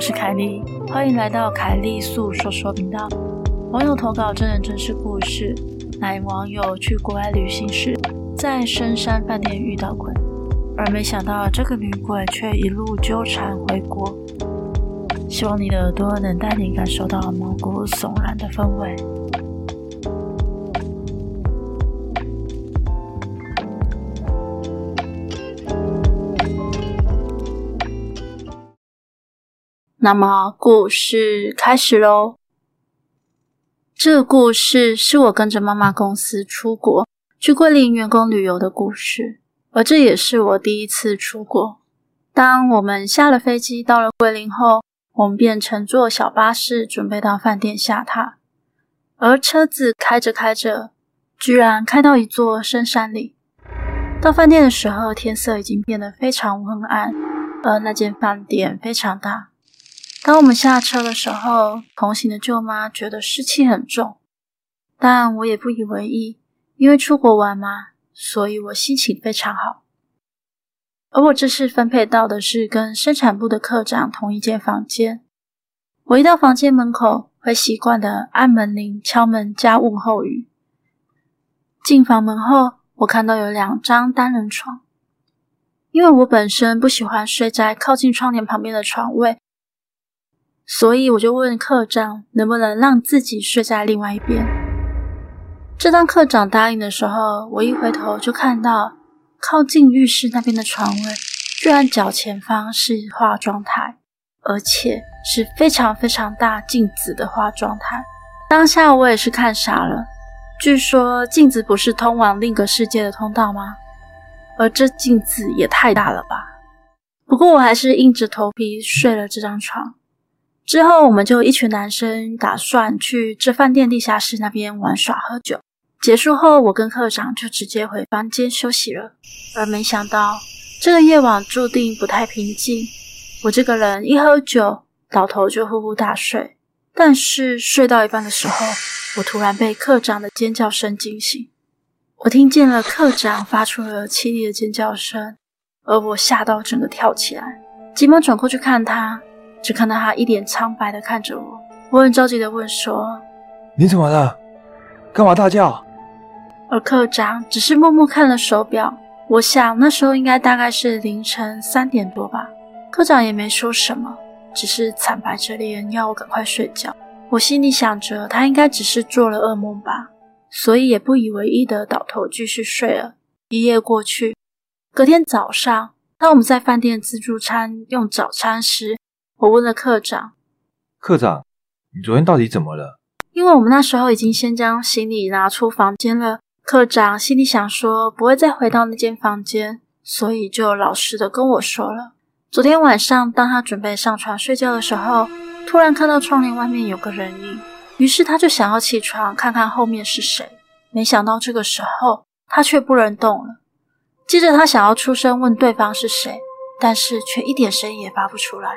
我是凯莉，欢迎来到凯莉素说说频道。网友投稿真人真事故事，男网友去国外旅行时，在深山饭店遇到鬼，而没想到这个女鬼却一路纠缠回国。希望你的耳朵能带你感受到毛骨悚然的氛围。那么故事开始喽。这个故事是我跟着妈妈公司出国去桂林员工旅游的故事，而这也是我第一次出国。当我们下了飞机到了桂林后，我们便乘坐小巴士准备到饭店下榻。而车子开着开着，居然开到一座深山里。到饭店的时候，天色已经变得非常昏暗，而那间饭店非常大。当我们下车的时候，同行的舅妈觉得湿气很重，但我也不以为意，因为出国玩嘛，所以我心情非常好。而我这次分配到的是跟生产部的科长同一间房间。我一到房间门口，会习惯的按门铃、敲门加问候语。进房门后，我看到有两张单人床，因为我本身不喜欢睡在靠近窗帘旁边的床位。所以我就问课长能不能让自己睡在另外一边。正当课长答应的时候，我一回头就看到靠近浴室那边的床位，居然脚前方是化妆台，而且是非常非常大镜子的化妆台。当下我也是看傻了。据说镜子不是通往另一个世界的通道吗？而这镜子也太大了吧！不过我还是硬着头皮睡了这张床。之后，我们就一群男生打算去这饭店地下室那边玩耍喝酒。结束后，我跟课长就直接回房间休息了。而没想到，这个夜晚注定不太平静。我这个人一喝酒，倒头就呼呼大睡。但是睡到一半的时候，我突然被课长的尖叫声惊醒。我听见了课长发出了凄厉的尖叫声，而我吓到整个跳起来，急忙转过去看他。只看到他一脸苍白的看着我，我很着急的问说：“你怎么了？干嘛大叫？”而科长只是默默看了手表，我想那时候应该大概是凌晨三点多吧。科长也没说什么，只是惨白着脸要我赶快睡觉。我心里想着他应该只是做了噩梦吧，所以也不以为意的倒头继续睡了。一夜过去，隔天早上，当我们在饭店自助餐用早餐时，我问了课长：“课长，你昨天到底怎么了？”因为我们那时候已经先将行李拿出房间了，课长心里想说不会再回到那间房间，所以就老实的跟我说了：昨天晚上，当他准备上床睡觉的时候，突然看到窗帘外面有个人影，于是他就想要起床看看后面是谁，没想到这个时候他却不能动了。接着他想要出声问对方是谁，但是却一点声音也发不出来。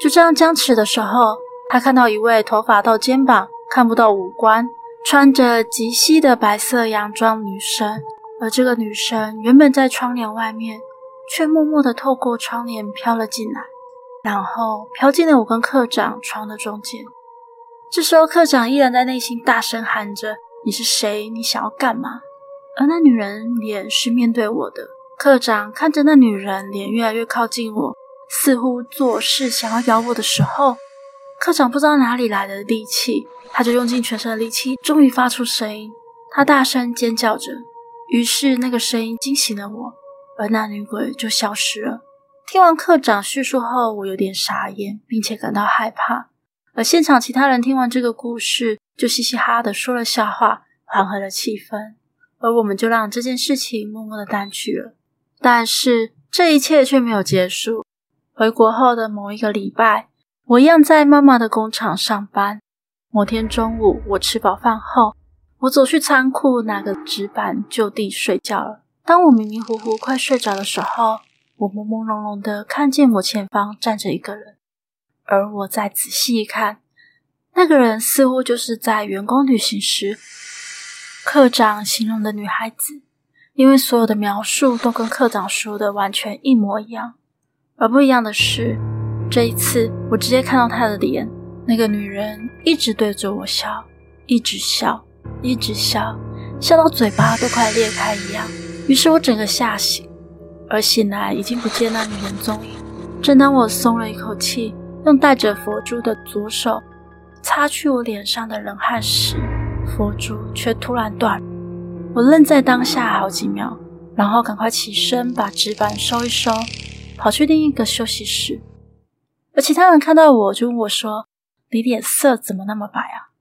就这样僵持的时候，他看到一位头发到肩膀、看不到五官、穿着极稀的白色洋装女生，而这个女生原本在窗帘外面，却默默地透过窗帘飘了进来，然后飘进了我跟课长床的中间。这时候，课长依然在内心大声喊着：“你是谁？你想要干嘛？”而那女人脸是面对我的。课长看着那女人脸越来越靠近我。似乎做事想要咬我的时候，课长不知道哪里来的力气，他就用尽全身的力气，终于发出声音。他大声尖叫着，于是那个声音惊醒了我，而那女鬼就消失了。听完课长叙述后，我有点傻眼，并且感到害怕。而现场其他人听完这个故事，就嘻嘻哈哈的说了笑话，缓和了气氛。而我们就让这件事情默默的淡去了。但是这一切却没有结束。回国后的某一个礼拜，我一样在妈妈的工厂上班。某天中午，我吃饱饭后，我走去仓库拿个纸板就地睡觉了。当我迷迷糊糊快睡着的时候，我朦朦胧胧的看见我前方站着一个人，而我再仔细一看，那个人似乎就是在员工旅行时课长形容的女孩子，因为所有的描述都跟课长说的完全一模一样。而不一样的是，这一次，我直接看到她的脸，那个女人一直对着我笑，一直笑，一直笑，笑到嘴巴都快裂开一样。于是我整个吓醒，而醒来已经不见那女人踪影。正当我松了一口气，用带着佛珠的左手擦去我脸上的冷汗时，佛珠却突然断。我愣在当下好几秒，然后赶快起身把纸板收一收，跑去另一个休息室。而其他人看到我就问我说：“你脸色怎么那么白啊？”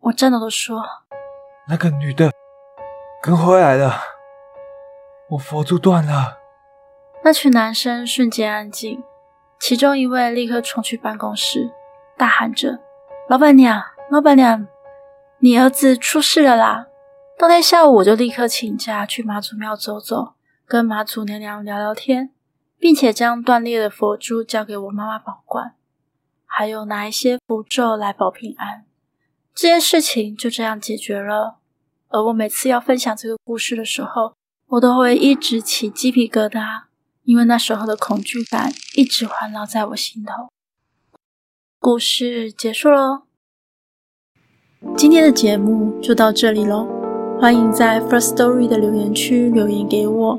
我颤抖的说：“那个女的跟回来了，我佛珠断了。”那群男生瞬间安静，其中一位立刻冲去办公室，大喊着：“老板娘，老板娘，你儿子出事了啦！”当天下午，我就立刻请假去妈祖庙走走，跟妈祖娘娘聊聊天，并且将断裂的佛珠交给我妈妈保管，还有拿一些符咒来保平安。这件事情就这样解决了。而我每次要分享这个故事的时候，我都会一直起鸡皮疙瘩。因为那时候的恐惧感一直环绕在我心头。故事结束喽，今天的节目就到这里喽。欢迎在 First Story 的留言区留言给我，